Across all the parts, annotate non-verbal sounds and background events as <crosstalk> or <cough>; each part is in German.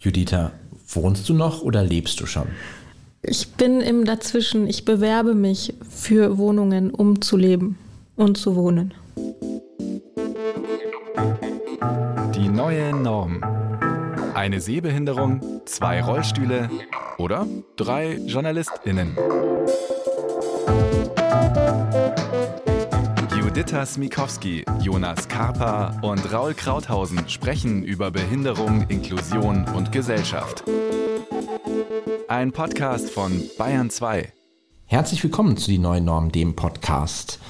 Juditha, wohnst du noch oder lebst du schon? Ich bin im Dazwischen. Ich bewerbe mich für Wohnungen, um zu leben und zu wohnen. Die neue Norm. Eine Sehbehinderung, zwei Rollstühle oder drei JournalistInnen. Juditha Smikowski, Jonas Karpa und Raul Krauthausen sprechen über Behinderung, Inklusion und Gesellschaft. Ein Podcast von Bayern 2. Herzlich willkommen zu Die Neue Norm, dem Podcast.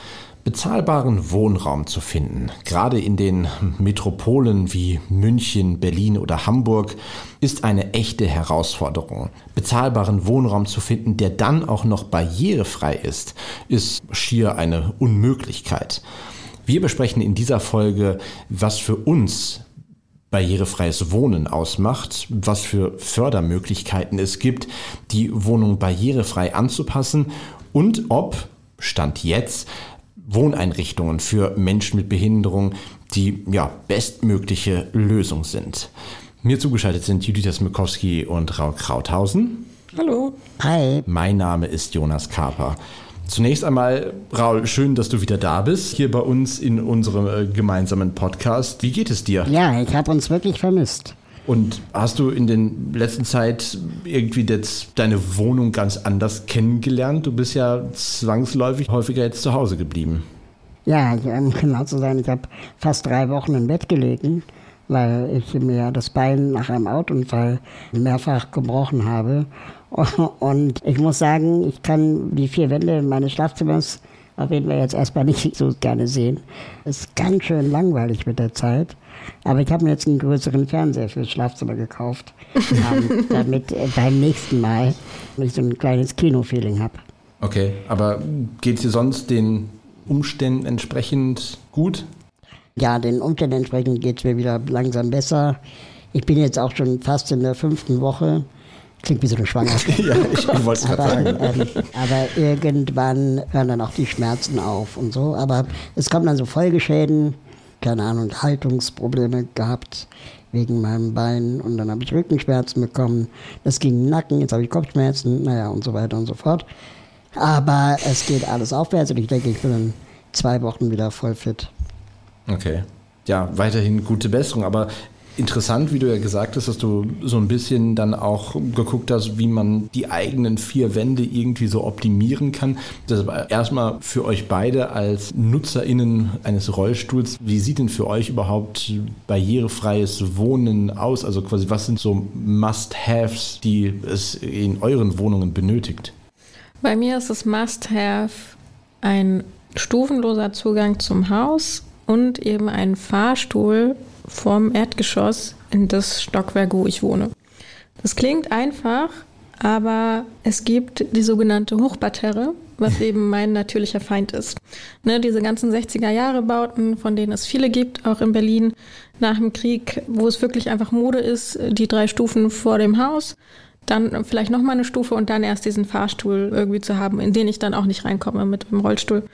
Bezahlbaren Wohnraum zu finden, gerade in den Metropolen wie München, Berlin oder Hamburg, ist eine echte Herausforderung. Bezahlbaren Wohnraum zu finden, der dann auch noch barrierefrei ist, ist schier eine Unmöglichkeit. Wir besprechen in dieser Folge, was für uns barrierefreies Wohnen ausmacht, was für Fördermöglichkeiten es gibt, die Wohnung barrierefrei anzupassen und ob, Stand jetzt, Wohneinrichtungen für Menschen mit Behinderung die ja, bestmögliche Lösung sind. Mir zugeschaltet sind Judith Smikowski und Raul Krauthausen. Hallo. Hi. Mein Name ist Jonas Kaper. Zunächst einmal, Raul, schön, dass du wieder da bist, hier bei uns in unserem äh, gemeinsamen Podcast. Wie geht es dir? Ja, ich habe uns wirklich vermisst. Und hast du in den letzten Zeit irgendwie jetzt deine Wohnung ganz anders kennengelernt? Du bist ja zwangsläufig häufiger jetzt zu Hause geblieben. Ja, um <laughs> genau zu sein, ich habe fast drei Wochen im Bett gelegen, weil ich mir das Bein nach einem Autounfall mehrfach gebrochen habe. <laughs> Und ich muss sagen, ich kann die vier Wände meines Schlafzimmers auf jeden Fall jetzt erstmal <laughs> nicht so gerne sehen. Es ist ganz schön langweilig mit der Zeit. Aber ich habe mir jetzt einen größeren Fernseher fürs Schlafzimmer gekauft, <laughs> damit äh, beim nächsten Mal ich so ein kleines Kino-Feeling habe. Okay, aber geht es dir sonst den Umständen entsprechend gut? Ja, den Umständen entsprechend geht es mir wieder langsam besser. Ich bin jetzt auch schon fast in der fünften Woche. Klingt wie so eine Schwangerschaft. <laughs> ja, ich wollte es <laughs> gerade sagen. Ähm, aber irgendwann hören dann auch die Schmerzen auf und so. Aber es kommen dann so Folgeschäden, keine Ahnung, Haltungsprobleme gehabt wegen meinem Bein und dann habe ich Rückenschmerzen bekommen. Das ging Nacken, jetzt habe ich Kopfschmerzen, naja und so weiter und so fort. Aber es geht alles aufwärts und ich denke, ich bin in zwei Wochen wieder voll fit. Okay. Ja, weiterhin gute Besserung. Aber interessant, wie du ja gesagt hast, dass du so ein bisschen dann auch geguckt hast, wie man die eigenen vier Wände irgendwie so optimieren kann. Das ist erstmal für euch beide als NutzerInnen eines Rollstuhls. Wie sieht denn für euch überhaupt barrierefreies Wohnen aus? Also quasi, was sind so Must-Haves, die es in euren Wohnungen benötigt? Bei mir ist es Must-Have ein stufenloser Zugang zum Haus und eben ein Fahrstuhl vom Erdgeschoss in das Stockwerk, wo ich wohne. Das klingt einfach, aber es gibt die sogenannte Hochparterre, was <laughs> eben mein natürlicher Feind ist. Ne, diese ganzen 60er Jahre Bauten, von denen es viele gibt, auch in Berlin nach dem Krieg, wo es wirklich einfach Mode ist, die drei Stufen vor dem Haus, dann vielleicht nochmal eine Stufe und dann erst diesen Fahrstuhl irgendwie zu haben, in den ich dann auch nicht reinkomme mit dem Rollstuhl.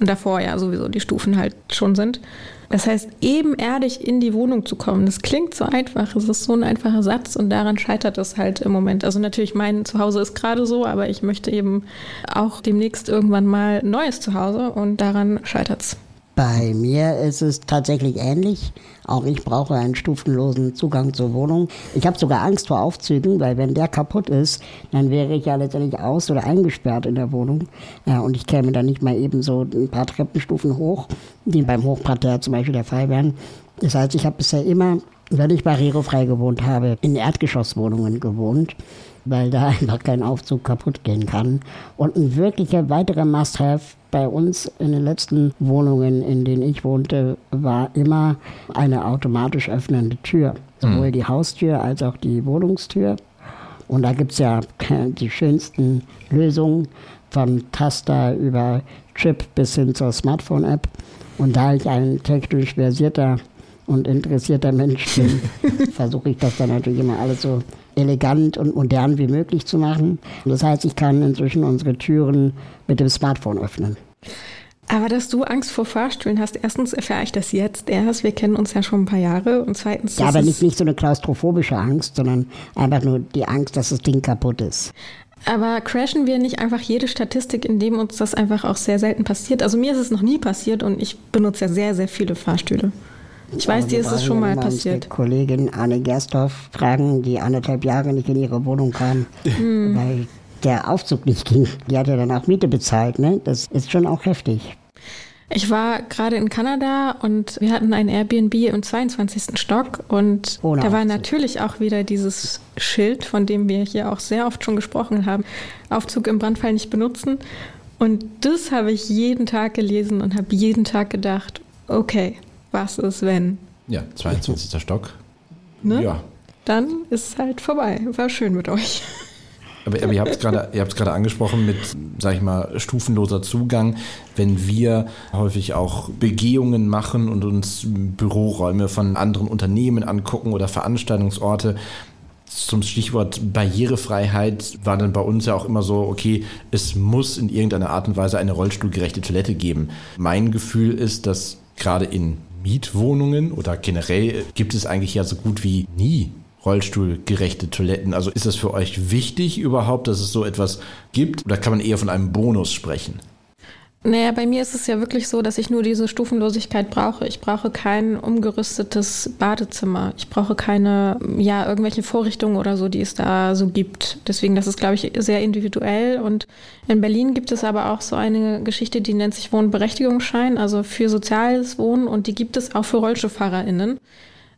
Und davor ja sowieso die Stufen halt schon sind. Das heißt, ebenerdig in die Wohnung zu kommen, das klingt so einfach. Es ist so ein einfacher Satz und daran scheitert es halt im Moment. Also natürlich, mein Zuhause ist gerade so, aber ich möchte eben auch demnächst irgendwann mal ein neues Zuhause und daran scheitert es. Bei mir ist es tatsächlich ähnlich. Auch ich brauche einen stufenlosen Zugang zur Wohnung. Ich habe sogar Angst vor Aufzügen, weil wenn der kaputt ist, dann wäre ich ja letztendlich aus oder eingesperrt in der Wohnung. Ja, und ich käme dann nicht mal eben so ein paar Treppenstufen hoch, die beim Hochparterre zum Beispiel der Fall wären. Das heißt, ich habe bisher immer, wenn ich barrierefrei gewohnt habe, in Erdgeschosswohnungen gewohnt weil da <laughs> einfach kein Aufzug kaputt gehen kann. Und ein wirklicher weiterer Must-Have bei uns in den letzten Wohnungen, in denen ich wohnte, war immer eine automatisch öffnende Tür. Sowohl mhm. die Haustür als auch die Wohnungstür. Und da gibt es ja <laughs> die schönsten Lösungen von Taster über Chip bis hin zur Smartphone-App. Und da ich ein technisch versierter und interessierter Mensch bin, <laughs> versuche ich das dann natürlich immer alles so elegant und modern wie möglich zu machen. Das heißt, ich kann inzwischen unsere Türen mit dem Smartphone öffnen. Aber dass du Angst vor Fahrstühlen hast, erstens erfahre ich das jetzt erst. Wir kennen uns ja schon ein paar Jahre. Und zweitens. Ja, aber nicht, nicht so eine klaustrophobische Angst, sondern einfach nur die Angst, dass das Ding kaputt ist. Aber crashen wir nicht einfach jede Statistik, indem uns das einfach auch sehr selten passiert? Also mir ist es noch nie passiert und ich benutze ja sehr, sehr viele Fahrstühle. Ich weiß, dir ist es schon mal passiert. Die Kollegin Anne Gerstorf fragen, die anderthalb Jahre nicht in ihre Wohnung kam, hm. weil der Aufzug nicht ging. Die hat ja dann auch Miete bezahlt, ne? Das ist schon auch heftig. Ich war gerade in Kanada und wir hatten ein Airbnb im 22. Stock und Ohne da war Aufzug. natürlich auch wieder dieses Schild, von dem wir hier auch sehr oft schon gesprochen haben. Aufzug im Brandfall nicht benutzen. Und das habe ich jeden Tag gelesen und habe jeden Tag gedacht, okay, was ist wenn? Ja, 22. <laughs> Stock. Ne? Ja. Dann ist es halt vorbei. War schön mit euch. Aber, aber ihr habt es gerade, ihr habt es gerade angesprochen mit, sag ich mal, stufenloser Zugang. Wenn wir häufig auch Begehungen machen und uns Büroräume von anderen Unternehmen angucken oder Veranstaltungsorte, zum Stichwort Barrierefreiheit war dann bei uns ja auch immer so, okay, es muss in irgendeiner Art und Weise eine rollstuhlgerechte Toilette geben. Mein Gefühl ist, dass gerade in Mietwohnungen oder generell gibt es eigentlich ja so gut wie nie rollstuhlgerechte Toiletten. Also ist das für euch wichtig überhaupt, dass es so etwas gibt oder kann man eher von einem Bonus sprechen? Naja, bei mir ist es ja wirklich so, dass ich nur diese Stufenlosigkeit brauche. Ich brauche kein umgerüstetes Badezimmer. Ich brauche keine, ja, irgendwelche Vorrichtungen oder so, die es da so gibt. Deswegen, das ist, glaube ich, sehr individuell. Und in Berlin gibt es aber auch so eine Geschichte, die nennt sich Wohnberechtigungsschein, also für soziales Wohnen. Und die gibt es auch für RollstuhlfahrerInnen.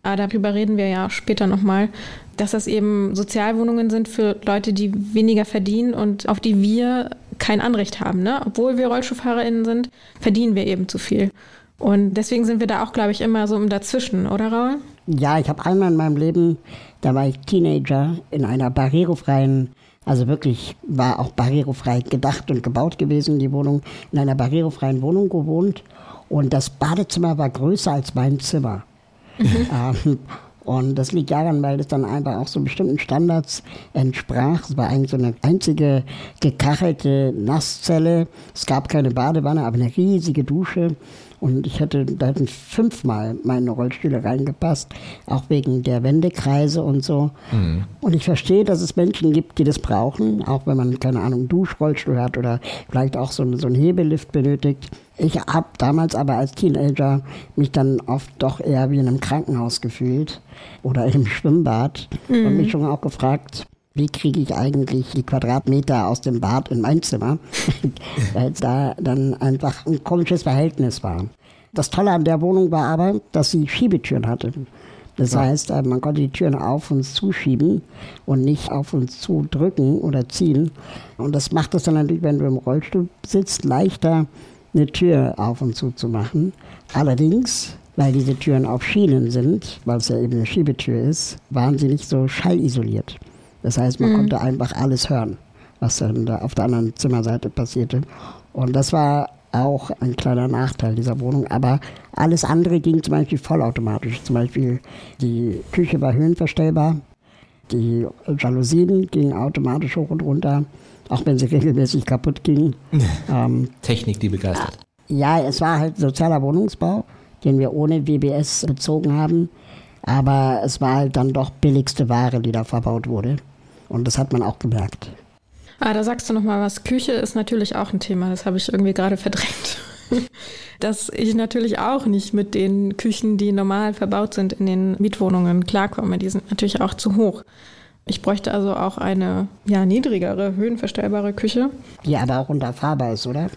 Aber darüber reden wir ja später nochmal, dass das eben Sozialwohnungen sind für Leute, die weniger verdienen und auf die wir kein Anrecht haben. Ne? Obwohl wir RollstuhlfahrerInnen sind, verdienen wir eben zu viel. Und deswegen sind wir da auch, glaube ich, immer so im Dazwischen, oder Raul? Ja, ich habe einmal in meinem Leben, da war ich Teenager, in einer barrierefreien, also wirklich war auch barrierefrei gedacht und gebaut gewesen, die Wohnung, in einer barrierefreien Wohnung gewohnt. Und das Badezimmer war größer als mein Zimmer. Mhm. Ähm, und das liegt daran, weil es dann einfach auch so bestimmten Standards entsprach. Es war eigentlich so eine einzige gekachelte Nasszelle. Es gab keine Badewanne, aber eine riesige Dusche. Und ich hätte, da fünfmal meine Rollstühle reingepasst, auch wegen der Wendekreise und so. Mhm. Und ich verstehe, dass es Menschen gibt, die das brauchen, auch wenn man, keine Ahnung, Duschrollstuhl hat oder vielleicht auch so, so einen Hebelift benötigt. Ich habe damals aber als Teenager mich dann oft doch eher wie in einem Krankenhaus gefühlt oder im Schwimmbad mhm. und mich schon auch gefragt, wie kriege ich eigentlich die Quadratmeter aus dem Bad in mein Zimmer, <laughs> weil es da dann einfach ein komisches Verhältnis war. Das Tolle an der Wohnung war aber, dass sie Schiebetüren hatte. Das ja. heißt, äh, man konnte die Türen auf uns zuschieben und nicht auf uns zudrücken oder ziehen. Und das macht es dann natürlich, wenn du im Rollstuhl sitzt, leichter, eine Tür auf und zu zu machen. Allerdings, weil diese Türen auf Schienen sind, weil es ja eben eine Schiebetür ist, waren sie nicht so schallisoliert. Das heißt, man mhm. konnte einfach alles hören, was dann da auf der anderen Zimmerseite passierte. Und das war auch ein kleiner Nachteil dieser Wohnung. Aber alles andere ging zum Beispiel vollautomatisch. Zum Beispiel die Küche war höhenverstellbar, die Jalousien gingen automatisch hoch und runter, auch wenn sie regelmäßig kaputt gingen. <laughs> ähm, Technik, die begeistert. Ja, es war halt sozialer Wohnungsbau, den wir ohne WBS bezogen haben. Aber es war halt dann doch billigste Ware, die da verbaut wurde. Und das hat man auch gemerkt. Ah, da sagst du noch mal was. Küche ist natürlich auch ein Thema. Das habe ich irgendwie gerade verdrängt. <laughs> Dass ich natürlich auch nicht mit den Küchen, die normal verbaut sind in den Mietwohnungen, klarkomme. Die sind natürlich auch zu hoch. Ich bräuchte also auch eine ja, niedrigere, höhenverstellbare Küche. Die aber auch unterfahrbar ist, oder?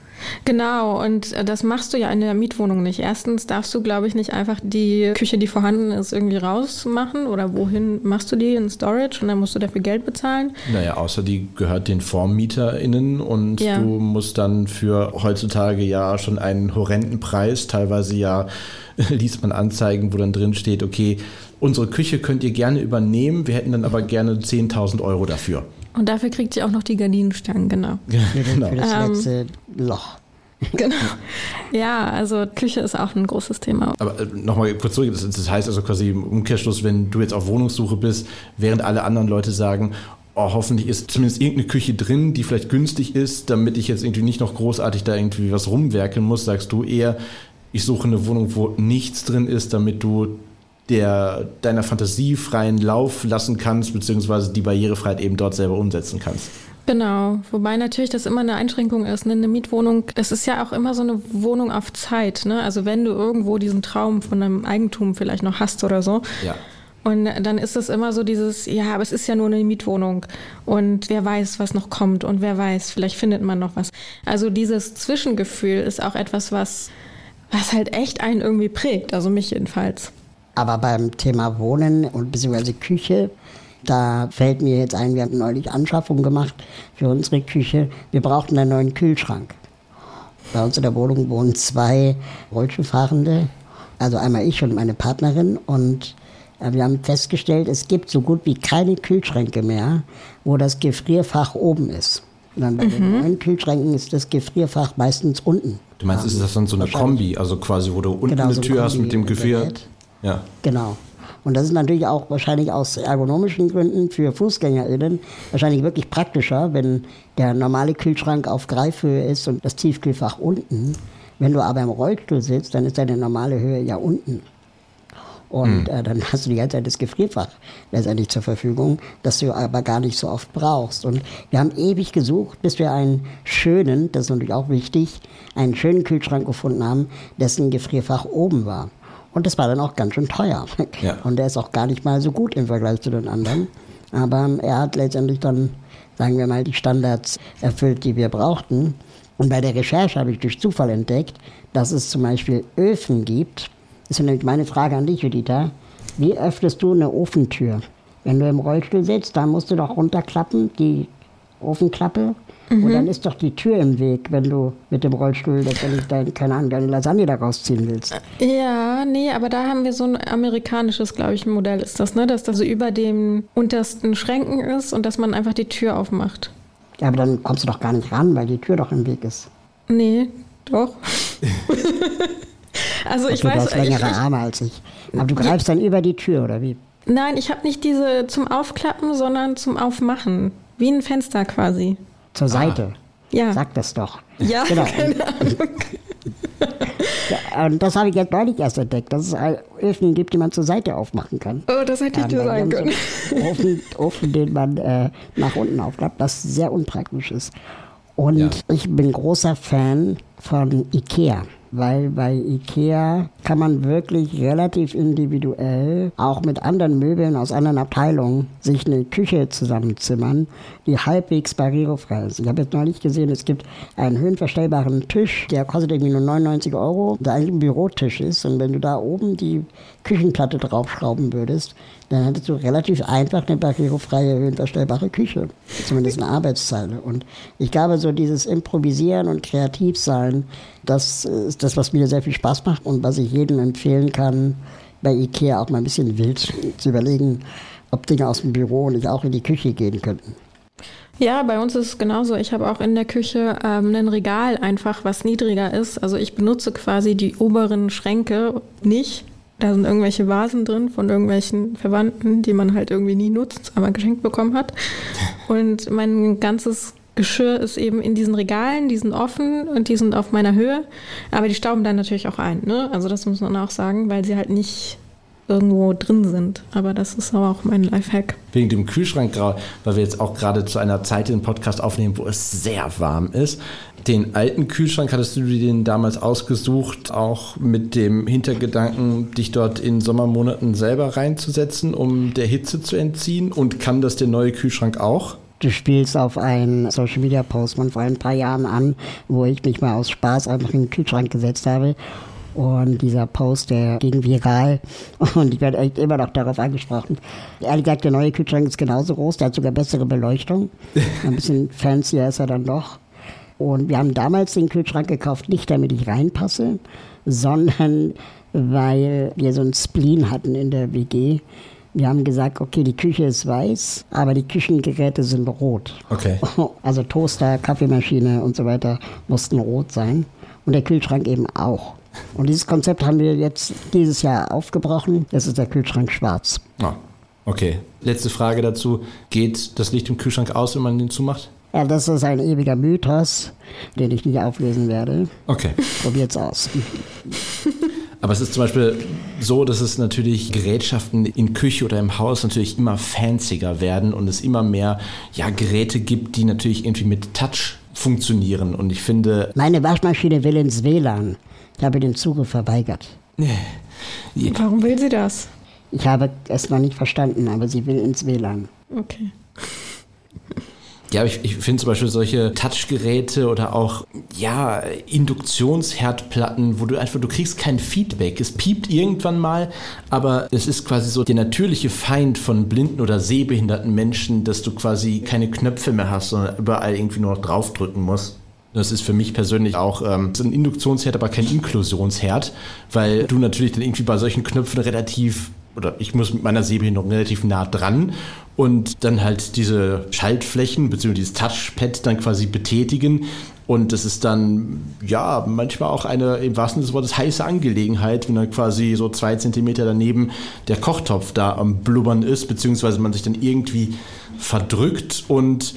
Genau, und äh, das machst du ja in der Mietwohnung nicht. Erstens darfst du, glaube ich, nicht einfach die Küche, die vorhanden ist, irgendwie rausmachen oder wohin machst du die in Storage und dann musst du dafür Geld bezahlen. Naja, außer die gehört den VormieterInnen und ja. du musst dann für heutzutage ja schon einen horrenden Preis, teilweise ja <laughs> liest man Anzeigen, wo dann drin steht, okay, unsere Küche könnt ihr gerne übernehmen, wir hätten dann aber gerne 10.000 Euro dafür. Und dafür kriegt ihr auch noch die Gardinenstangen, genau. <laughs> genau. Für das ähm, letzte Loch. Genau. Ja, also Küche ist auch ein großes Thema. Aber äh, nochmal kurz zurück, das, das heißt also quasi im Umkehrschluss, wenn du jetzt auf Wohnungssuche bist, während alle anderen Leute sagen, oh, hoffentlich ist zumindest irgendeine Küche drin, die vielleicht günstig ist, damit ich jetzt irgendwie nicht noch großartig da irgendwie was rumwerkeln muss, sagst du eher, ich suche eine Wohnung, wo nichts drin ist, damit du der, deiner Fantasie freien Lauf lassen kannst, beziehungsweise die Barrierefreiheit eben dort selber umsetzen kannst. Genau, wobei natürlich das immer eine Einschränkung ist. Ne? Eine Mietwohnung, das ist ja auch immer so eine Wohnung auf Zeit. Ne? Also wenn du irgendwo diesen Traum von einem Eigentum vielleicht noch hast oder so. Ja. Und dann ist es immer so dieses, ja, aber es ist ja nur eine Mietwohnung und wer weiß, was noch kommt und wer weiß, vielleicht findet man noch was. Also dieses Zwischengefühl ist auch etwas, was, was halt echt einen irgendwie prägt, also mich jedenfalls. Aber beim Thema Wohnen und beziehungsweise Küche, da fällt mir jetzt ein, wir haben neulich Anschaffungen gemacht für unsere Küche. Wir brauchten einen neuen Kühlschrank. Bei uns in der Wohnung wohnen zwei Rollstuhlfahrende, also einmal ich und meine Partnerin. Und äh, wir haben festgestellt, es gibt so gut wie keine Kühlschränke mehr, wo das Gefrierfach oben ist. Und dann bei den neuen Kühlschränken ist das Gefrierfach meistens unten. Du meinst, ist das dann so eine Kombi, also quasi, wo du unten Genau, eine so Tür hast Kombi mit dem Gefrier? überlädt. Ja. Genau. Und das ist natürlich auch wahrscheinlich aus ergonomischen Gründen für FußgängerInnen wahrscheinlich wirklich praktischer, wenn der normale Kühlschrank auf Greifhöhe ist und das Tiefkühlfach unten. Wenn du aber im Rollstuhl sitzt, dann ist deine normale Höhe ja unten. Und äh, dann <laughs> hast du die ganze Zeit das Gefrierfach letztendlich zur Verfügung, das du aber gar nicht so oft brauchst. Und wir haben ewig gesucht, bis wir einen schönen, das ist natürlich auch wichtig, einen schönen Kühlschrank gefunden haben, dessen Gefrierfach oben war. Und das war dann auch ganz schön teuer. Ja. Und der ist auch gar nicht mal so gut im Vergleich zu den anderen. Aber er hat letztendlich dann, sagen wir mal, die Standards erfüllt, die wir brauchten. Und bei der Recherche habe ich durch Zufall entdeckt, dass es zum Beispiel Öfen gibt. Das ist nämlich meine Frage an dich, Judith. Wie öffnest du eine Ofentür? Wenn du im Rollstuhl sitzt, dann musst du doch runterklappen, die Ofenklappe. Und dann ist doch die Tür im Weg, wenn du mit dem Rollstuhl letztendlich dein, keine Ahnung, deine Lasagne da rausziehen willst. Ja, nee, aber da haben wir so ein amerikanisches, glaube ich, Modell ist das, ne? Dass das so über dem untersten Schränken ist und dass man einfach die Tür aufmacht. Ja, aber dann kommst du doch gar nicht ran, weil die Tür doch im Weg ist. Nee, doch. <laughs> also ich du weiß, hast ich, längere ich, Arme als ich. Aber du greifst dann über die Tür, oder wie? nein, ich habe nicht diese zum Aufklappen, sondern zum Aufmachen. Wie ein Fenster quasi. Zur Seite. Ja. Sag das doch. Ja, Genau. <laughs> keine Ahnung. Ja, und das habe ich jetzt neulich erst entdeckt, dass es Öfen gibt, die man zur Seite aufmachen kann. Oh, das hätte ich dir sagen können. So Ofen, Ofen, den man äh, nach unten aufklappt, was sehr unpraktisch ist. Und Ja. ich bin großer Fan von Ikea. Weil bei Ikea kann man wirklich relativ individuell, auch mit anderen Möbeln aus anderen Abteilungen, sich eine Küche zusammenzimmern, die halbwegs barrierefrei ist. Ich habe jetzt neulich gesehen, es gibt einen höhenverstellbaren Tisch, der kostet irgendwie nur 99 Euro, der eigentlich ein Bürotisch ist. Und wenn du da oben die Küchenplatte draufschrauben würdest, dann hättest du relativ einfach eine barrierefreie, höhenverstellbare Küche. Zumindest eine Arbeitszeile. Und ich glaube, so dieses Improvisieren und Kreativsein, das ist das, was mir sehr viel Spaß macht und was ich jedem empfehlen kann, bei Ikea auch mal ein bisschen wild zu überlegen, ob Dinge aus dem Büro nicht auch in die Küche gehen könnten. Ja, bei uns ist es genauso. Ich habe auch in der Küche ähm, ein Regal einfach, was niedriger ist. Also ich benutze quasi die oberen Schränke nicht. Da sind irgendwelche Vasen drin von irgendwelchen Verwandten, die man halt irgendwie nie nutzt, aber geschenkt bekommen hat. <laughs> Und mein ganzes Geschirr ist eben in diesen Regalen, die sind offen und die sind auf meiner Höhe. Aber die stauben dann natürlich auch ein. Ne? Also das muss man auch sagen, weil sie halt nicht irgendwo drin sind. Aber das ist aber auch mein Lifehack. Wegen dem Kühlschrank, weil wir jetzt auch gerade zu einer Zeit den Podcast aufnehmen, wo es sehr warm ist. Den alten Kühlschrank hattest du dir den damals ausgesucht, auch mit dem Hintergedanken, dich dort in Sommermonaten selber reinzusetzen, um der Hitze zu entziehen? Und kann das der neue Kühlschrank auch? Du spielst auf einen Social Media Post von vor ein paar Jahren an, wo ich mich mal aus Spaß einfach in den Kühlschrank gesetzt habe. Und dieser Post, der ging viral <laughs> und ich werde echt immer noch darauf angesprochen. Ehrlich gesagt, der neue Kühlschrank ist genauso groß, der hat sogar bessere Beleuchtung. Ein bisschen fancier ist er dann doch. Und wir haben damals den Kühlschrank gekauft, nicht damit ich reinpasse, sondern weil wir so einen Spleen hatten in der WG. Wir haben gesagt, okay, die Küche ist weiß, aber die Küchengeräte sind rot. Okay. <laughs> Also Toaster, Kaffeemaschine und so weiter mussten rot sein. Und der Kühlschrank eben auch. Und dieses Konzept haben wir jetzt dieses Jahr aufgebrochen. Jetzt ist der Kühlschrank schwarz. Ah. Okay. Letzte Frage dazu. Geht das Licht im Kühlschrank aus, wenn man den zumacht? Ja, das ist ein ewiger Mythos, den ich nicht auflösen werde. Okay. Probiert's aus. Aber es ist zum Beispiel so, dass es natürlich Gerätschaften in Küche oder im Haus natürlich immer fancier werden und es immer mehr ja, Geräte gibt, die natürlich irgendwie mit Touch funktionieren. Und ich finde. Meine Waschmaschine will ins WLAN. Ich habe den Zugriff verweigert. Warum will sie das? Ich habe es noch nicht verstanden, aber sie will ins WLAN. Okay. Ja, ich, ich finde zum Beispiel solche Touchgeräte oder auch, ja, Induktionsherdplatten, wo du einfach, du kriegst kein Feedback. Es piept irgendwann mal, aber es ist quasi so der natürliche Feind von blinden oder sehbehinderten Menschen, dass du quasi keine Knöpfe mehr hast, sondern überall irgendwie nur noch draufdrücken musst. Das ist für mich persönlich auch ähm, ein Induktionsherd, aber kein Inklusionsherd, weil du natürlich dann irgendwie bei solchen Knöpfen relativ oder ich muss mit meiner Sehbehinderung relativ nah dran und dann halt diese Schaltflächen bzw. dieses Touchpad dann quasi betätigen. Und das ist dann, ja, manchmal auch eine, im wahrsten Sinne des Wortes, heiße Angelegenheit, wenn dann quasi so zwei Zentimeter daneben der Kochtopf da am Blubbern ist, beziehungsweise man sich dann irgendwie verdrückt und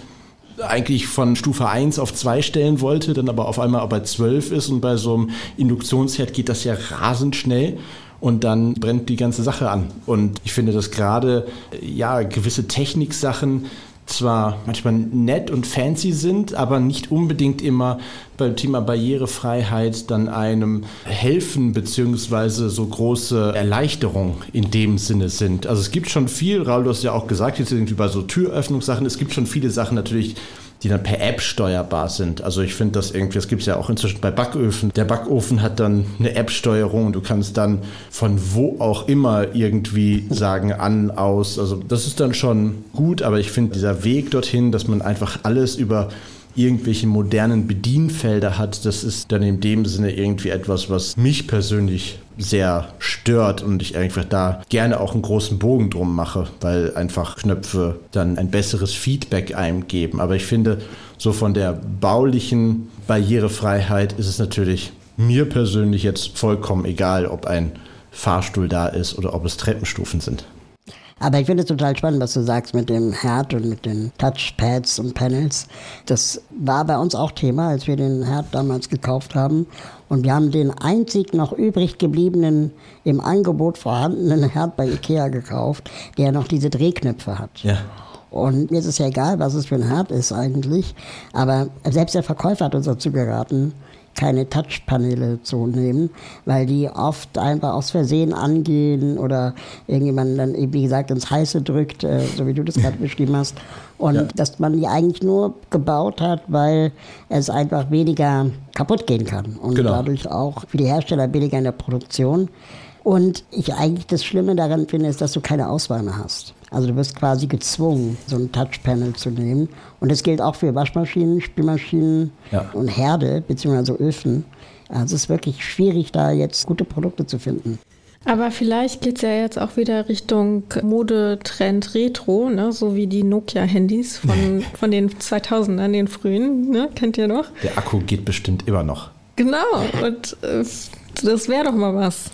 eigentlich von Stufe 1 auf 2 stellen wollte, dann aber auf einmal bei 12 ist und bei so einem Induktionsherd geht das ja rasend schnell und dann brennt die ganze Sache an. Und ich finde, dass gerade ja gewisse Techniksachen zwar manchmal nett und fancy sind, aber nicht unbedingt immer beim Thema Barrierefreiheit dann einem helfen beziehungsweise so große Erleichterung in dem Sinne sind. Also es gibt schon viel, Raul, du hast ja auch gesagt, jetzt irgendwie bei so Türöffnungssachen, es gibt schon viele Sachen natürlich, die dann per App steuerbar sind. Also ich finde das irgendwie, das gibt es ja auch inzwischen bei Backöfen. Der Backofen hat dann eine App-Steuerung und du kannst dann von wo auch immer irgendwie <laughs> sagen, an, aus. Also das ist dann schon gut, aber ich finde dieser Weg dorthin, dass man einfach alles über irgendwelche modernen Bedienfelder hat, das ist dann in dem Sinne irgendwie etwas, was mich persönlich sehr stört und ich einfach da gerne auch einen großen Bogen drum mache, weil einfach Knöpfe dann ein besseres Feedback einem geben. Aber ich finde, so von der baulichen Barrierefreiheit ist es natürlich mir persönlich jetzt vollkommen egal, ob ein Fahrstuhl da ist oder ob es Treppenstufen sind. Aber ich finde es total spannend, was du sagst mit dem Herd und mit den Touchpads und Panels. Das war bei uns auch Thema, als wir den Herd damals gekauft haben. Und wir haben den einzig noch übrig gebliebenen, im Angebot vorhandenen Herd bei Ikea gekauft, der noch diese Drehknöpfe hat. Ja. Und mir ist es ja egal, was es für ein Herd ist eigentlich. Aber selbst der Verkäufer hat uns dazu geraten, keine Touchpaneele zu nehmen, weil die oft einfach aus Versehen angehen oder irgendjemand dann, wie gesagt, ins Heiße drückt, äh, so wie du das gerade beschrieben hast. Und ja. dass man die eigentlich nur gebaut hat, weil es einfach weniger kaputt gehen kann und genau. dadurch auch für die Hersteller billiger in der Produktion. Und ich eigentlich das Schlimme daran finde, ist, dass du keine Auswahl mehr hast. Also du wirst quasi gezwungen, so ein Touchpanel zu nehmen. Und das gilt auch für Waschmaschinen, Spülmaschinen ja. und Herde, beziehungsweise Öfen. Also es ist wirklich schwierig, da jetzt gute Produkte zu finden. Aber vielleicht geht es ja jetzt auch wieder Richtung Modetrend Retro, ne? so wie die Nokia-Handys von, von den 2000ern, den frühen, ne? kennt ihr noch? Der Akku geht bestimmt immer noch. Genau, und äh, das wäre doch mal was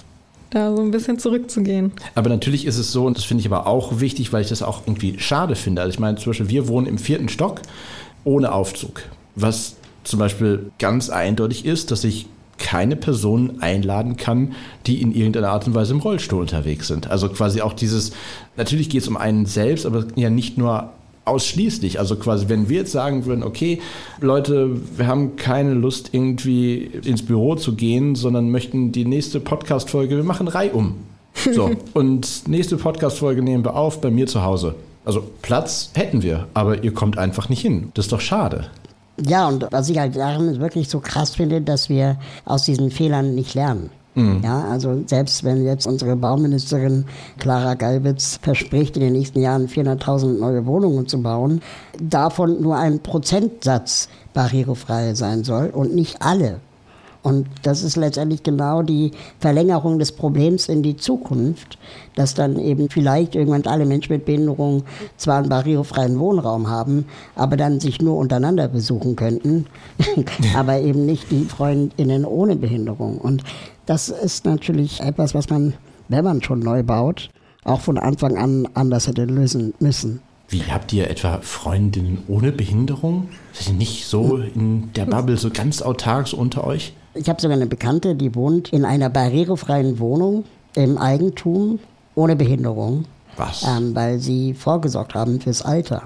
da so ein bisschen zurückzugehen. Aber natürlich ist es so, und das finde ich aber auch wichtig, weil ich das auch irgendwie schade finde. Also ich meine, zum Beispiel, wir wohnen im vierten Stock ohne Aufzug. Was zum Beispiel ganz eindeutig ist, dass ich keine Personen einladen kann, die in irgendeiner Art und Weise im Rollstuhl unterwegs sind. Also quasi auch dieses, natürlich geht es um einen selbst, aber ja nicht nur ausschließlich. Also quasi, wenn wir jetzt sagen würden, okay, Leute, wir haben keine Lust irgendwie ins Büro zu gehen, sondern möchten die nächste Podcast-Folge, wir machen reihum. <laughs> So, und nächste Podcast-Folge nehmen wir auf bei mir zu Hause. Also Platz hätten wir, aber ihr kommt einfach nicht hin. Das ist doch schade. Ja, und was ich halt daran wirklich so krass finde, dass wir aus diesen Fehlern nicht lernen. Mhm. Ja, also selbst wenn jetzt unsere Bauministerin Clara Galwitz verspricht, in den nächsten Jahren 400.000 neue Wohnungen zu bauen, davon nur ein Prozentsatz barrierefrei sein soll und nicht alle. Und das ist letztendlich genau die Verlängerung des Problems in die Zukunft, dass dann eben vielleicht irgendwann alle Menschen mit Behinderung zwar einen barrierefreien Wohnraum haben, aber dann sich nur untereinander besuchen könnten, <laughs> aber eben nicht die Freundinnen ohne Behinderung. Und das ist natürlich etwas, was man, wenn man schon neu baut, auch von Anfang an anders hätte lösen müssen. Wie habt ihr etwa Freundinnen ohne Behinderung? Seid ihr nicht so in der Bubble so ganz autark so unter euch? Ich habe sogar eine Bekannte, die wohnt in einer barrierefreien Wohnung im Eigentum ohne Behinderung. Was? Ähm, weil sie vorgesorgt haben fürs Alter.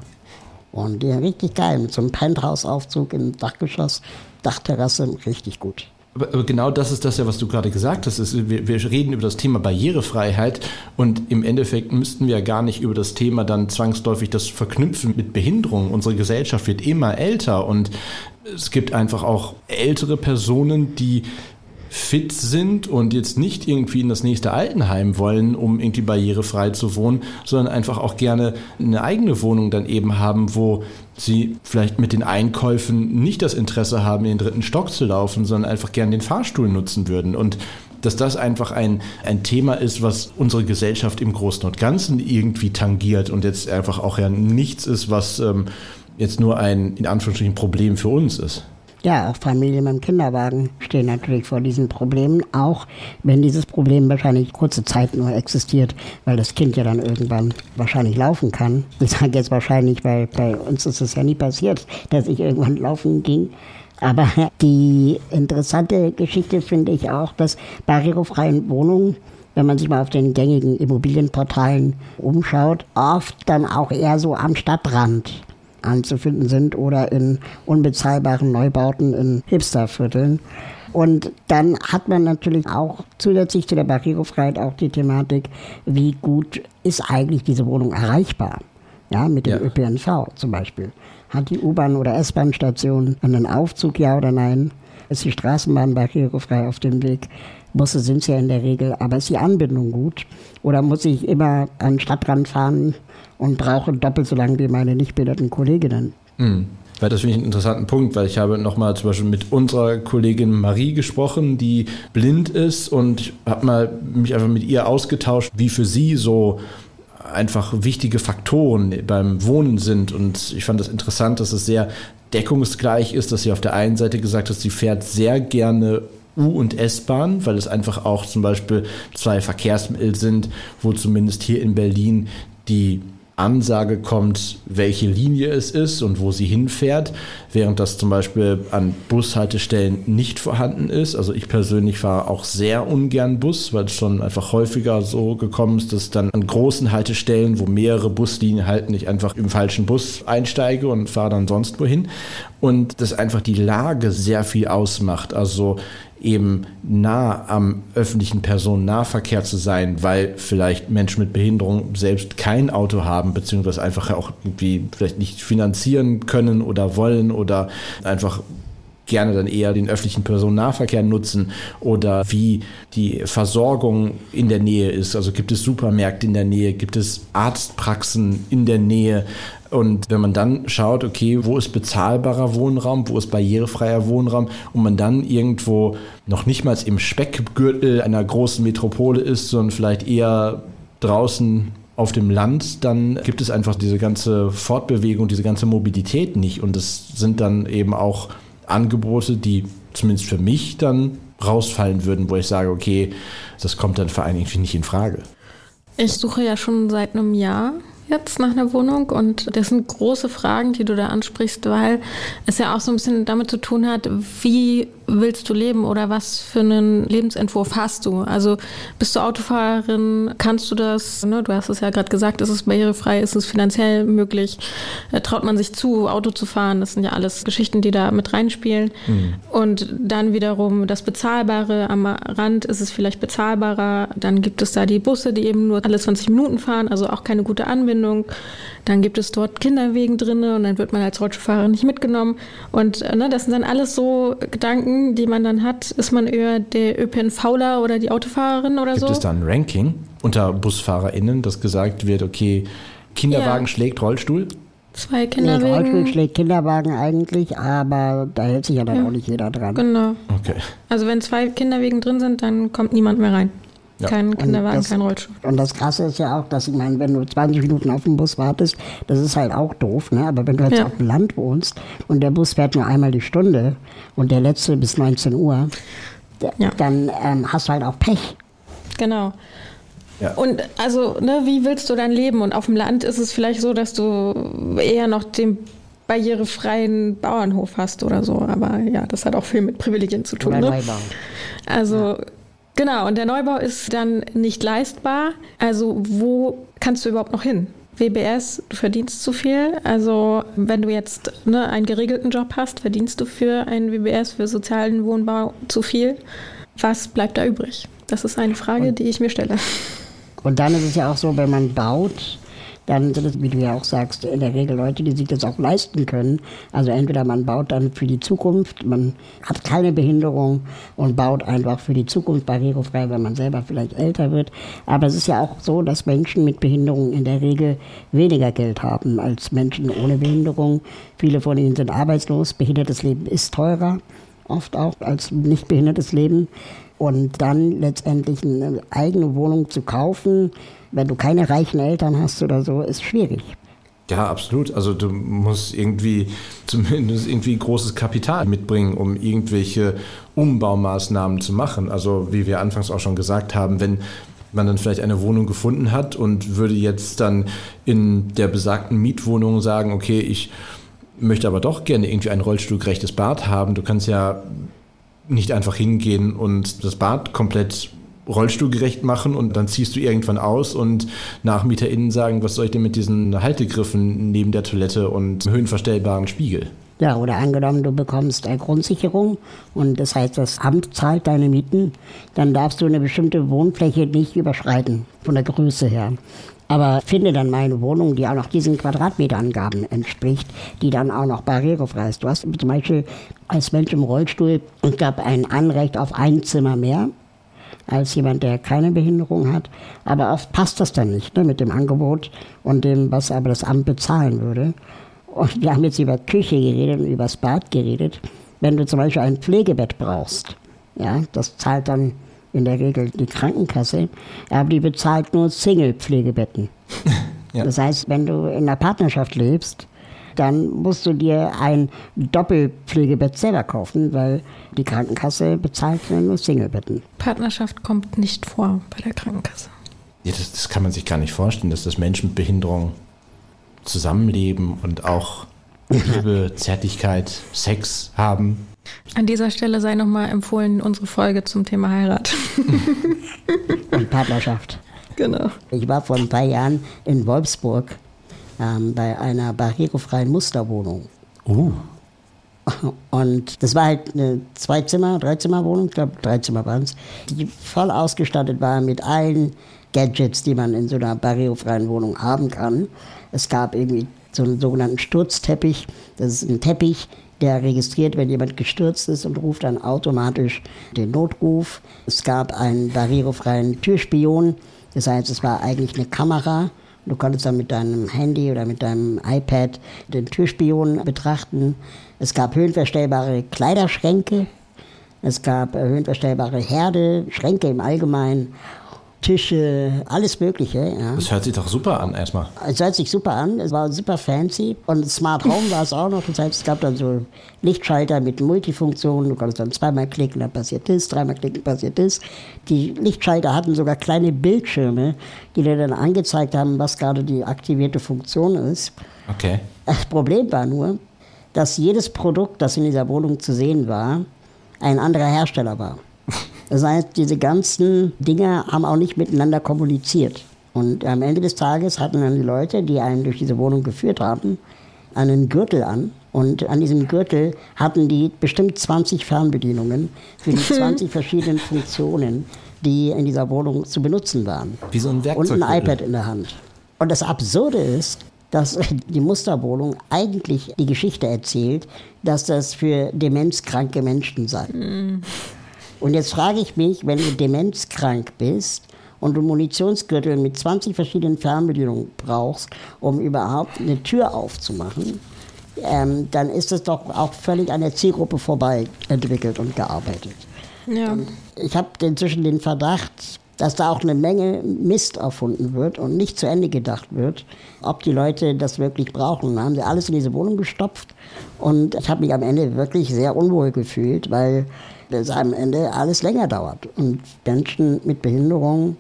Und die richtig geil, mit so einem Penthouse-Aufzug im Dachgeschoss, Dachterrasse, richtig gut. Aber, genau das ist das ja, was du gerade gesagt hast. Ist, wir, wir reden über das Thema Barrierefreiheit und im Endeffekt müssten wir ja gar nicht über das Thema dann zwangsläufig das verknüpfen mit Behinderung. Unsere Gesellschaft wird immer älter und es gibt einfach auch ältere Personen, die fit sind und jetzt nicht irgendwie in das nächste Altenheim wollen, um irgendwie barrierefrei zu wohnen, sondern einfach auch gerne eine eigene Wohnung dann eben haben, wo sie vielleicht mit den Einkäufen nicht das Interesse haben, in den dritten Stock zu laufen, sondern einfach gerne den Fahrstuhl nutzen würden. Und dass das einfach ein, ein Thema ist, was unsere Gesellschaft im Großen und Ganzen irgendwie tangiert und jetzt einfach auch ja nichts ist, was ähm, jetzt nur ein in Anführungsstrichen Problem für uns ist. Ja, auch Familien mit dem Kinderwagen stehen natürlich vor diesen Problemen, auch wenn dieses Problem wahrscheinlich kurze Zeit nur existiert, weil das Kind ja dann irgendwann wahrscheinlich laufen kann. Ich sage jetzt wahrscheinlich, weil bei uns ist es ja nie passiert, dass ich irgendwann laufen ging. Aber die interessante Geschichte finde ich auch, dass barrierefreien Wohnungen wenn man sich mal auf den gängigen Immobilienportalen umschaut, oft dann auch eher so am Stadtrand anzufinden sind oder in unbezahlbaren Neubauten in Hipstervierteln. Und dann hat man natürlich auch zusätzlich zu der Barrierefreiheit auch die Thematik, wie gut ist eigentlich diese Wohnung erreichbar? Ja, mit dem ja. ÖPNV zum Beispiel. Hat die U-Bahn oder S-Bahn-Station einen Aufzug, ja oder nein? Ist die Straßenbahn barrierefrei auf dem Weg? Busse sind es ja in der Regel, aber ist die Anbindung gut? Oder muss ich immer an den Stadtrand fahren, und brauche doppelt so lange wie meine nicht behinderten Kolleginnen. Mhm. Weil das finde ich einen interessanten Punkt, weil ich habe nochmal zum Beispiel mit unserer Kollegin Marie gesprochen, die blind ist und habe mal mich einfach mit ihr ausgetauscht, wie für sie so einfach wichtige Faktoren beim Wohnen sind. Und ich fand das interessant, dass es sehr deckungsgleich ist, dass sie auf der einen Seite gesagt hat, sie fährt sehr gerne U- und S-Bahn, weil es einfach auch zum Beispiel zwei Verkehrsmittel sind, wo zumindest hier in Berlin die Ansage kommt, welche Linie es ist und wo sie hinfährt, während das zum Beispiel an Bushaltestellen nicht vorhanden ist. Also ich persönlich fahre auch sehr ungern Bus, weil es schon einfach häufiger so gekommen ist, dass dann an großen Haltestellen, wo mehrere Buslinien halten, ich einfach im falschen Bus einsteige und fahre dann sonst wohin. Und dass einfach die Lage sehr viel ausmacht. Also eben nah am öffentlichen Personennahverkehr zu sein, weil vielleicht Menschen mit Behinderung selbst kein Auto haben, beziehungsweise einfach auch irgendwie vielleicht nicht finanzieren können oder wollen oder einfach gerne dann eher den öffentlichen Personennahverkehr nutzen oder wie die Versorgung in der Nähe ist. Also gibt es Supermärkte in der Nähe, gibt es Arztpraxen in der Nähe, und wenn man dann schaut, okay, wo ist bezahlbarer Wohnraum, wo ist barrierefreier Wohnraum und man dann irgendwo noch nicht mal im Speckgürtel einer großen Metropole ist, sondern vielleicht eher draußen auf dem Land, dann gibt es einfach diese ganze Fortbewegung, diese ganze Mobilität nicht. Und das sind dann eben auch Angebote, die zumindest für mich dann rausfallen würden, wo ich sage, okay, das kommt dann vor allem irgendwie nicht in Frage. Ich suche ja schon seit einem Jahr jetzt nach einer Wohnung und das sind große Fragen, die du da ansprichst, weil es ja auch so ein bisschen damit zu tun hat, wie willst du leben oder was für einen Lebensentwurf hast du? Also bist du Autofahrerin, kannst du das? Ne? Du hast es ja gerade gesagt, ist es barrierefrei, ist es finanziell möglich? Äh, traut man sich zu, Auto zu fahren? Das sind ja alles Geschichten, die da mit reinspielen. Mhm. Und dann wiederum das Bezahlbare am Rand, ist es vielleicht bezahlbarer? Dann gibt es da die Busse, die eben nur alle 20 Minuten fahren, also auch keine gute Anbindung. Dann gibt es dort Kinderwegen drin und dann wird man als Rollstuhlfahrer nicht mitgenommen. Und äh, ne, das sind dann alles so Gedanken, die man dann hat. Ist man eher der ÖPNVler oder die Autofahrerin oder gibt so? Gibt es da ein Ranking unter BusfahrerInnen, das gesagt wird, okay, Kinderwagen ja. schlägt Rollstuhl? Zwei Kinderwagen. Nee, Rollstuhl schlägt Kinderwagen eigentlich, aber da hält sich ja dann ja. auch nicht jeder dran. Genau. Okay. Also wenn zwei Kinderwegen drin sind, dann kommt niemand mehr rein. Ja. Kein Kinderwagen, das, kein Rollstuhl. Und das Krasse ist ja auch, dass ich meine, wenn du 20 Minuten auf den Bus wartest, das ist halt auch doof, ne? Aber wenn du jetzt ja. auf dem Land wohnst und der Bus fährt nur einmal die Stunde und der letzte bis 19 Uhr, ja. dann ähm, hast du halt auch Pech. Genau. Ja. Und also, ne, wie willst du dann leben? Und auf dem Land ist es vielleicht so, dass du eher noch den barrierefreien Bauernhof hast oder so. Aber ja, das hat auch viel mit Privilegien zu tun. Oder ne? Also ja. Genau, und der Neubau ist dann nicht leistbar. Also wo kannst du überhaupt noch hin? WBS, du verdienst zu viel. Also wenn du jetzt ne, einen geregelten Job hast, verdienst du für einen WBS, für sozialen Wohnbau zu viel. Was bleibt da übrig? Das ist eine Frage, und, die ich mir stelle. Und dann ist es ja auch so, wenn man baut, dann sind es, wie du ja auch sagst, in der Regel Leute, die sich das auch leisten können. Also entweder man baut dann für die Zukunft, man hat keine Behinderung und baut einfach für die Zukunft barrierefrei, wenn man selber vielleicht älter wird. Aber es ist ja auch so, dass Menschen mit Behinderung in der Regel weniger Geld haben als Menschen ohne Behinderung. Viele von ihnen sind arbeitslos. Behindertes Leben ist teurer, oft auch als nicht behindertes Leben. Und dann letztendlich eine eigene Wohnung zu kaufen, wenn du keine reichen Eltern hast oder so, ist schwierig. Ja, absolut. Also du musst irgendwie zumindest irgendwie großes Kapital mitbringen, um irgendwelche Umbaumaßnahmen zu machen. Also wie wir anfangs auch schon gesagt haben, wenn man dann vielleicht eine Wohnung gefunden hat und würde jetzt dann in der besagten Mietwohnung sagen, okay, ich möchte aber doch gerne irgendwie ein rollstuhlgerechtes Bad haben. Du kannst ja nicht einfach hingehen und das Bad komplett rollstuhlgerecht machen und dann ziehst du irgendwann aus und NachmieterInnen sagen, was soll ich denn mit diesen Haltegriffen neben der Toilette und höhenverstellbaren Spiegel? Ja, oder angenommen, du bekommst eine Grundsicherung und das heißt, das Amt zahlt deine Mieten, dann darfst du eine bestimmte Wohnfläche nicht überschreiten, von der Größe her. Aber finde dann mal eine Wohnung, die auch noch diesen Quadratmeterangaben entspricht, die dann auch noch barrierefrei ist. Du hast zum Beispiel als Mensch im Rollstuhl, ich glaube, ein Anrecht auf ein Zimmer mehr als jemand, der keine Behinderung hat. Aber oft passt das dann nicht ne, mit dem Angebot und dem, was aber das Amt bezahlen würde. Und wir haben jetzt über Küche geredet und über das Bad geredet. Wenn du zum Beispiel ein Pflegebett brauchst, ja, das zahlt dann in der Regel die Krankenkasse, aber die bezahlt nur Single-Pflegebetten. <laughs> ja. Das heißt, wenn du in einer Partnerschaft lebst, dann musst du dir ein Doppelpflegebett selber kaufen, weil die Krankenkasse bezahlt nur Singlebetten. Partnerschaft kommt nicht vor bei der Krankenkasse. Ja, das, das kann man sich gar nicht vorstellen, dass das Menschen mit Behinderung zusammenleben und auch Liebe, <laughs> Zärtlichkeit, Sex haben. An dieser Stelle sei nochmal empfohlen unsere Folge zum Thema Heirat. <laughs> und Partnerschaft. Genau. Ich war vor ein paar Jahren in Wolfsburg ähm, bei einer barrierefreien Musterwohnung. Oh. <laughs> Und das war halt eine Zwei-Zimmer-, Dreizimmer-Wohnung, ich glaube, drei Zimmer waren es, die voll ausgestattet war mit allen Gadgets, die man in so einer barrierefreien Wohnung haben kann. Es gab irgendwie so einen sogenannten Sturzteppich. Das ist ein Teppich, der registriert, wenn jemand gestürzt ist und ruft dann automatisch den Notruf. Es gab einen barrierefreien Türspion. Das heißt, es war eigentlich eine Kamera, Du konntest dann mit deinem Handy oder mit deinem iPad den Türspion betrachten. Es gab höhenverstellbare Kleiderschränke. Es gab höhenverstellbare Herde, Schränke im Allgemeinen. Tische, alles Mögliche. Ja. Das hört sich doch super an, erstmal. Es hört sich super an, es war super fancy. Und Smart Home war es auch noch. Das heißt, es gab dann so Lichtschalter mit Multifunktionen. Du konntest dann zweimal klicken, dann passiert das, dreimal klicken, passiert das. Die Lichtschalter hatten sogar kleine Bildschirme, die dir dann angezeigt haben, was gerade die aktivierte Funktion ist. Okay. Das Problem war nur, dass jedes Produkt, das in dieser Wohnung zu sehen war, ein anderer Hersteller war. <laughs> Das heißt, diese ganzen Dinge haben auch nicht miteinander kommuniziert. Und am Ende des Tages hatten dann die Leute, die einen durch diese Wohnung geführt haben, einen Gürtel an. Und an diesem Gürtel hatten die bestimmt 20 Fernbedienungen für die <laughs> 20 verschiedenen Funktionen, die in dieser Wohnung zu benutzen waren. Wie so ein Werkzeug. Und ein iPad in der Hand. Und das Absurde ist, dass <laughs> die Musterwohnung eigentlich die Geschichte erzählt, dass das für demenzkranke Menschen sei. Mhm. Und jetzt frage ich mich, wenn du demenzkrank bist und du Munitionsgürtel mit 20 verschiedenen Fernbedienungen brauchst, um überhaupt eine Tür aufzumachen, ähm, dann ist es doch auch völlig an der Zielgruppe vorbei entwickelt und gearbeitet. Ja. Und ich habe inzwischen den Verdacht, dass da auch eine Menge Mist erfunden wird und nicht zu Ende gedacht wird, ob die Leute das wirklich brauchen. Dann haben sie alles in diese Wohnung gestopft und ich habe mich am Ende wirklich sehr unwohl gefühlt, weil das am Ende alles länger dauert. Und Menschen mit Behinderung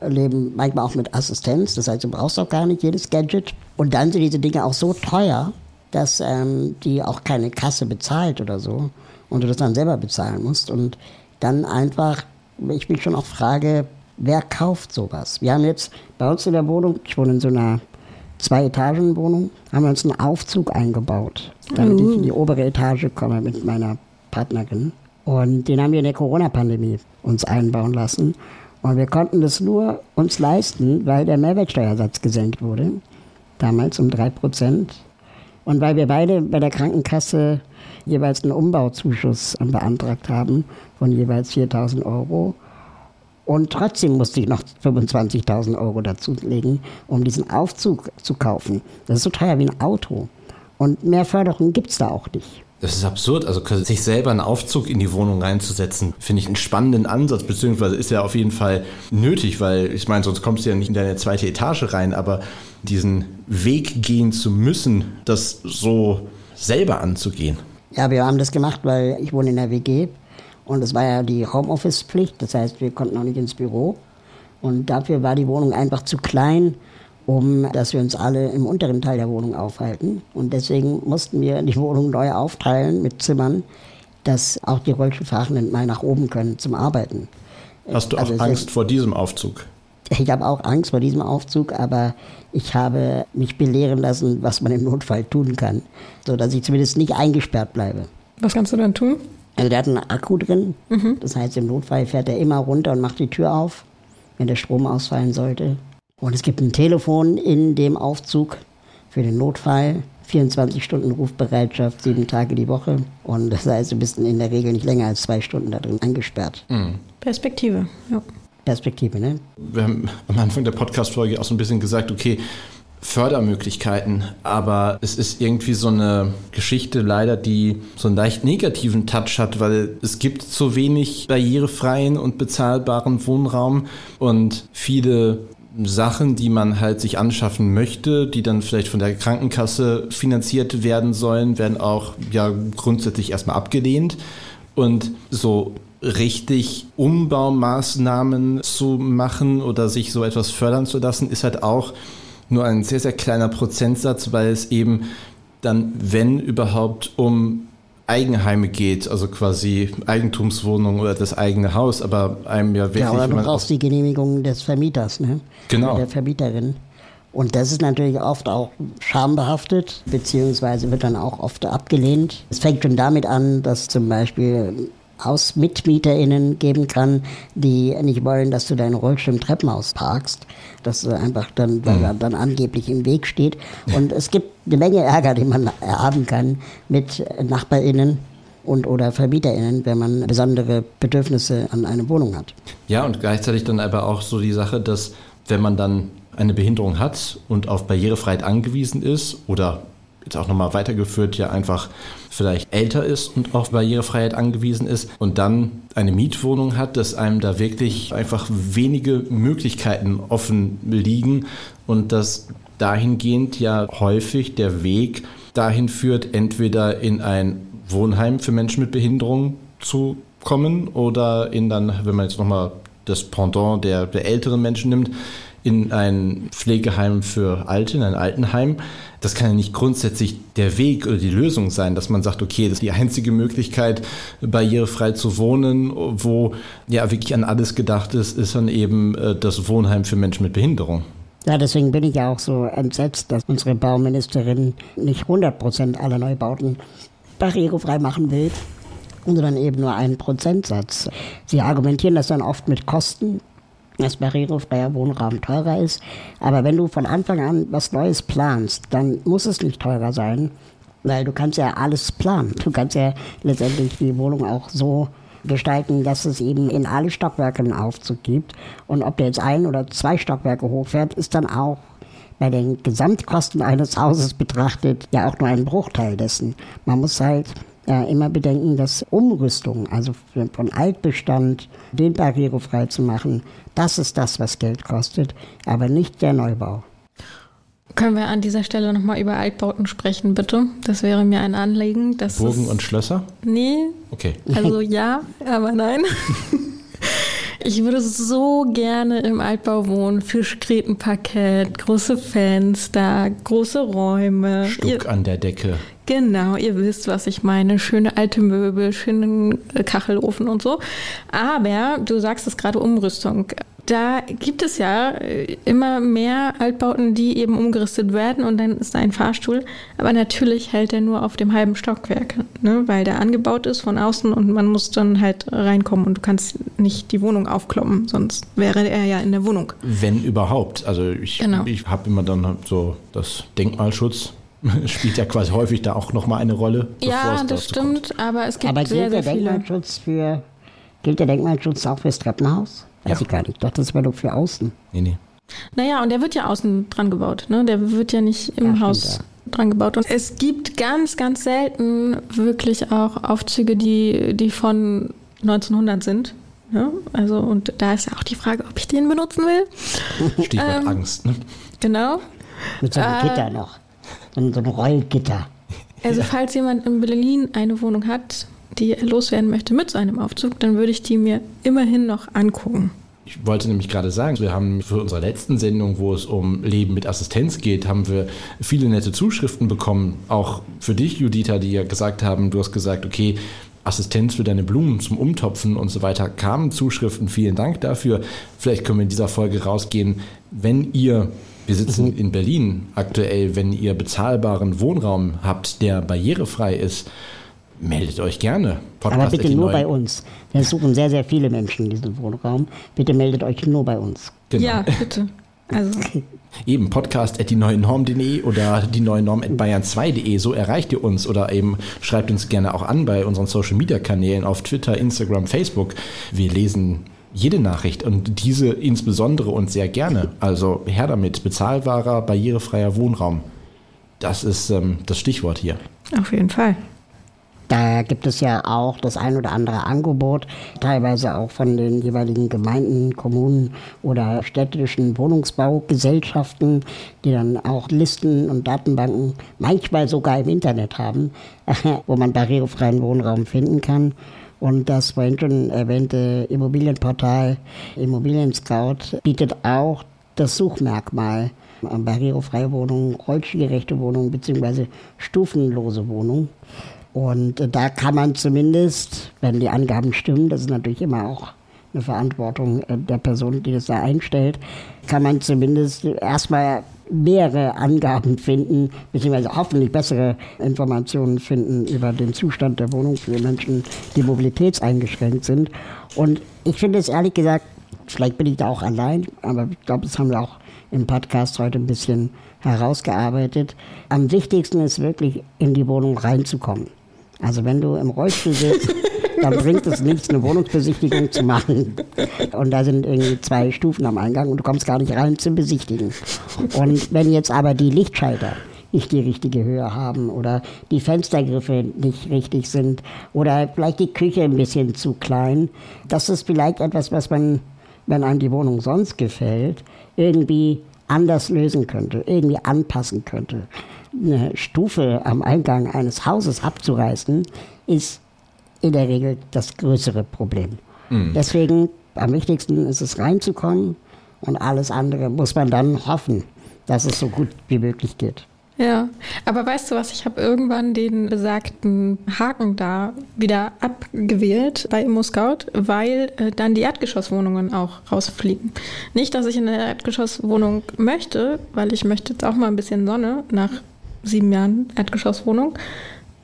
leben manchmal auch mit Assistenz. Das heißt, du brauchst auch gar nicht jedes Gadget. Und dann sind diese Dinge auch so teuer, dass ähm, die auch keine Kasse bezahlt oder so und du das dann selber bezahlen musst. Und dann einfach, ich mich schon auch frage, wer kauft sowas? Wir haben jetzt bei uns in der Wohnung, ich wohne in so einer Zwei-Etagen-Wohnung, haben wir uns einen Aufzug eingebaut, damit ich in die obere Etage komme mit meiner Partnerin. Und den haben wir in der Corona-Pandemie uns einbauen lassen. Und wir konnten das nur uns leisten, weil der Mehrwertsteuersatz gesenkt wurde, damals um drei Prozent. Und weil wir beide bei der Krankenkasse jeweils einen Umbauzuschuss beantragt haben von jeweils 4000 Euro. Und trotzdem musste ich noch 25.000 Euro dazulegen, um diesen Aufzug zu kaufen. Das ist so teuer wie ein Auto. Und mehr Förderung gibt es da auch nicht. Das ist absurd. Also sich selber einen Aufzug in die Wohnung reinzusetzen, finde ich einen spannenden Ansatz, beziehungsweise ist ja auf jeden Fall nötig, weil ich meine, sonst kommst du ja nicht in deine zweite Etage rein, aber diesen Weg gehen zu müssen, das so selber anzugehen. Ja, wir haben das gemacht, weil ich wohne in der WG und es war ja die Homeoffice-Pflicht, das heißt, wir konnten auch nicht ins Büro und dafür war die Wohnung einfach zu klein um dass wir uns alle im unteren Teil der Wohnung aufhalten. Und deswegen mussten wir die Wohnung neu aufteilen mit Zimmern, dass auch die Rollstuhlfahrenden mal nach oben können zum Arbeiten. Hast du auch also Angst vor diesem Aufzug? Ich habe auch Angst vor diesem Aufzug, aber ich habe mich belehren lassen, was man im Notfall tun kann, sodass ich zumindest nicht eingesperrt bleibe. Was kannst du dann tun? Also der hat einen Akku drin, mhm. das heißt im Notfall fährt er immer runter und macht die Tür auf, wenn der Strom ausfallen sollte. Und es gibt ein Telefon in dem Aufzug für den Notfall. 24 Stunden Rufbereitschaft, sieben Tage die Woche. Und das heißt, du bist in der Regel nicht länger als zwei Stunden da drin eingesperrt. Mhm. Perspektive, ja. Perspektive, ne? Wir haben am Anfang der Podcast-Folge auch so ein bisschen gesagt, okay, Fördermöglichkeiten, aber es ist irgendwie so eine Geschichte leider, die so einen leicht negativen Touch hat, weil es gibt zu wenig barrierefreien und bezahlbaren Wohnraum und viele Sachen, die man halt sich anschaffen möchte, die dann vielleicht von der Krankenkasse finanziert werden sollen, werden auch ja grundsätzlich erstmal abgelehnt. Und so richtig Umbaumaßnahmen zu machen oder sich so etwas fördern zu lassen, ist halt auch nur ein sehr, sehr kleiner Prozentsatz, weil es eben dann, wenn überhaupt, um Eigenheime geht, also quasi Eigentumswohnung oder das eigene Haus, aber einem ja wirklich. Ja, aber du brauchst die Genehmigung des Vermieters, ne? Genau. Der Vermieterin. Und das ist natürlich oft auch schambehaftet, beziehungsweise wird dann auch oft abgelehnt. Es fängt schon damit an, dass zum Beispiel HausmitmieterInnen geben kann, die nicht wollen, dass du deinen Rollstuhl im Treppenhaus parkst. Das einfach dann, weil er mhm. dann angeblich im Weg steht. Und es gibt eine Menge Ärger, den man haben kann mit NachbarInnen und oder VermieterInnen, wenn man besondere Bedürfnisse an eine Wohnung hat. Ja, und gleichzeitig dann aber auch so die Sache, dass wenn man dann eine Behinderung hat und auf Barrierefreiheit angewiesen ist oder jetzt auch nochmal weitergeführt, ja einfach vielleicht älter ist und auf Barrierefreiheit angewiesen ist und dann eine Mietwohnung hat, dass einem da wirklich einfach wenige Möglichkeiten offen liegen und dass dahingehend ja häufig der Weg dahin führt, entweder in ein Wohnheim für Menschen mit Behinderung zu kommen oder in dann, wenn man jetzt nochmal das Pendant der, der älteren Menschen nimmt, in ein Pflegeheim für Alte, in ein Altenheim. Das kann ja nicht grundsätzlich der Weg oder die Lösung sein, dass man sagt, okay, das ist die einzige Möglichkeit, barrierefrei zu wohnen, wo ja wirklich an alles gedacht ist, ist dann eben äh, das Wohnheim für Menschen mit Behinderung. Ja, deswegen bin ich ja auch so entsetzt, dass unsere Bauministerin nicht 100 Prozent aller Neubauten barrierefrei machen will, sondern eben nur einen Prozentsatz. Sie argumentieren das dann oft mit Kosten dass barrierefreier Wohnraum teurer ist. Aber wenn du von Anfang an was Neues planst, dann muss es nicht teurer sein, weil du kannst ja alles planen. Du kannst ja letztendlich die Wohnung auch so gestalten, dass es eben in alle Stockwerke einen Aufzug gibt. Und ob der jetzt ein oder zwei Stockwerke hochfährt, ist dann auch bei den Gesamtkosten eines Hauses betrachtet ja auch nur ein Bruchteil dessen. Man muss halt ja, immer bedenken, dass Umrüstung, also von Altbestand, den barrierefrei zu machen, das ist das, was Geld kostet, aber nicht der Neubau. Können wir an dieser Stelle nochmal über Altbauten sprechen, bitte? Das wäre mir ein Anliegen. Burgen und Schlösser? Nee. Okay. Also ja, aber nein. <laughs> Ich würde so gerne im Altbau wohnen. Fischgrätenparkett, große Fenster, große Räume. Stuck ihr, an der Decke. Genau, ihr wisst, was ich meine. Schöne alte Möbel, schönen Kachelofen und so. Aber du sagst es gerade Umrüstung. Da gibt es ja äh, immer mehr Altbauten, die eben umgerüstet werden und dann ist da ein Fahrstuhl. Aber natürlich hält er nur auf dem halben Stockwerk, ne? weil der angebaut ist von außen und man muss dann halt reinkommen und du kannst nicht die Wohnung aufkloppen, sonst wäre er ja in der Wohnung. Wenn überhaupt. Also ich, genau. ich habe immer dann so das Denkmalschutz <laughs> spielt ja quasi häufig da auch nochmal eine Rolle. Ja, das stimmt, kommt. aber es gibt aber sehr, gilt sehr der Denkmalschutz für gilt der Denkmalschutz auch fürs Treppenhaus? Weiß ja. ich gar nicht. Doch, das wäre doch für außen. Nee, nee. Naja, und der wird ja außen dran gebaut. Ne? Der wird ja nicht im ja, Haus stimmt, ja. dran gebaut. Und es gibt ganz, ganz selten wirklich auch Aufzüge, die, die von 1900 sind. Ja? Also, und da ist ja auch die Frage, ob ich den benutzen will. Stichwort ähm, Angst. Ne? Genau. Mit so einem äh, Gitter noch. So einem Rollgitter. Also, falls jemand in Berlin eine Wohnung hat, die er loswerden möchte mit seinem Aufzug, dann würde ich die mir immerhin noch angucken. Ich wollte nämlich gerade sagen, wir haben für unsere letzten Sendung, wo es um Leben mit Assistenz geht, haben wir viele nette Zuschriften bekommen. Auch für dich, Judita, die ja gesagt haben, du hast gesagt, okay, Assistenz für deine Blumen zum Umtopfen und so weiter kamen Zuschriften. Vielen Dank dafür. Vielleicht können wir in dieser Folge rausgehen, wenn ihr, wir sitzen mhm. in Berlin aktuell, wenn ihr bezahlbaren Wohnraum habt, der barrierefrei ist, meldet euch gerne. Podcast Aber bitte nur bei uns. Wir suchen sehr, sehr viele Menschen in diesem Wohnraum. Bitte meldet euch nur bei uns. Genau. Ja, bitte. Also. <laughs> Eben podcast at die neue Norm.de oder die neue Norm at bayern2.de. So erreicht ihr uns oder eben schreibt uns gerne auch an bei unseren Social Media Kanälen auf Twitter, Instagram, Facebook. Wir lesen jede Nachricht und diese insbesondere und sehr gerne. Also her damit. Bezahlbarer, barrierefreier Wohnraum. Das ist ähm, das Stichwort hier. Auf jeden Fall. Da gibt es ja auch das ein oder andere Angebot, teilweise auch von den jeweiligen Gemeinden, Kommunen oder städtischen Wohnungsbaugesellschaften, die dann auch Listen und Datenbanken manchmal sogar im Internet haben, <laughs> wo man barrierefreien Wohnraum finden kann. Und das vorhin schon erwähnte Immobilienportal Immobilien Scout bietet auch das Suchmerkmal barrierefreie Wohnungen, rollstuhlgerechte Wohnungen bzw. stufenlose Wohnungen. Und da kann man zumindest, wenn die Angaben stimmen, das ist natürlich immer auch eine Verantwortung äh, der Person, die das da einstellt, kann man zumindest erstmal mehrere Angaben finden, beziehungsweise hoffentlich bessere Informationen finden über den Zustand der Wohnung für Menschen, die mobilitätseingeschränkt sind. Und ich finde es ehrlich gesagt, vielleicht bin ich da auch allein, aber ich glaube, das haben wir auch im Podcast heute ein bisschen herausgearbeitet. Am wichtigsten ist wirklich, in die Wohnung reinzukommen. Also wenn du im Rollstuhl sitzt, <laughs> dann bringt es nichts, eine Wohnungsbesichtigung zu machen. Und da sind irgendwie zwei Stufen am Eingang und du kommst gar nicht rein zum Besichtigen. Und wenn jetzt aber die Lichtschalter nicht die richtige Höhe haben oder die Fenstergriffe nicht richtig sind oder vielleicht die Küche ein bisschen zu klein, das ist vielleicht etwas, was man, wenn einem die Wohnung sonst gefällt, irgendwie anders lösen könnte, irgendwie anpassen könnte eine Stufe am Eingang eines Hauses abzureißen, ist in der Regel das größere Problem. Mhm. Deswegen am wichtigsten ist es reinzukommen und alles andere muss man dann hoffen, dass es so gut wie möglich geht. Ja, aber weißt du was, ich habe irgendwann den besagten Haken da wieder abgewählt bei ImmoScout, weil äh, dann die Erdgeschosswohnungen auch rausfliegen. Nicht, dass ich in eine Erdgeschosswohnung möchte, weil ich möchte jetzt auch mal ein bisschen Sonne nach sieben Jahren Erdgeschosswohnung.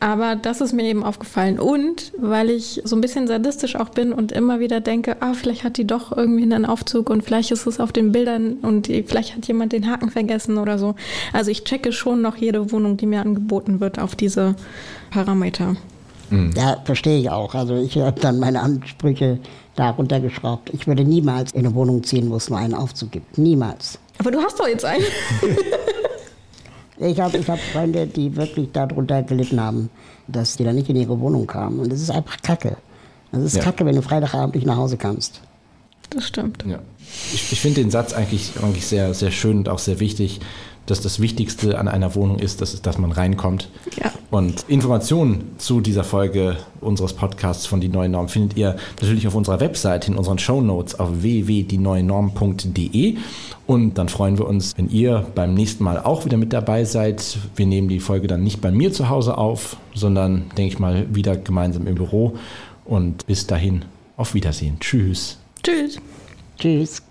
Aber das ist mir eben aufgefallen. Und weil ich so ein bisschen sadistisch auch bin und immer wieder denke, ah, vielleicht hat die doch irgendwie einen Aufzug und vielleicht ist es auf den Bildern und vielleicht hat jemand den Haken vergessen oder so. Also ich checke schon noch jede Wohnung, die mir angeboten wird, auf diese Parameter. Mhm. Ja, verstehe ich auch. Also ich habe dann meine Ansprüche da runtergeschraubt. Ich würde niemals in eine Wohnung ziehen, wo es nur einen Aufzug gibt. Niemals. Aber du hast doch jetzt einen. <laughs> Ich habe ich hab Freunde, die wirklich darunter gelitten haben, dass die dann nicht in ihre Wohnung kamen. Und das ist einfach Kacke. Das ist ja. Kacke, wenn du Freitagabend nicht nach Hause kannst. Das stimmt. Ja. Ich, ich finde den Satz eigentlich, eigentlich sehr, sehr schön und auch sehr wichtig, dass das Wichtigste an einer Wohnung ist, dass, dass man reinkommt. Ja. Und Informationen zu dieser Folge unseres Podcasts von Die Neue Norm findet ihr natürlich auf unserer Website in unseren Show Notes auf www.dieneuenorm.de. Und dann freuen wir uns, wenn ihr beim nächsten Mal auch wieder mit dabei seid. Wir nehmen die Folge dann nicht bei mir zu Hause auf, sondern, denke ich mal, wieder gemeinsam im Büro. Und bis dahin, auf Wiedersehen. Tschüss. Tschüss. Tschüss.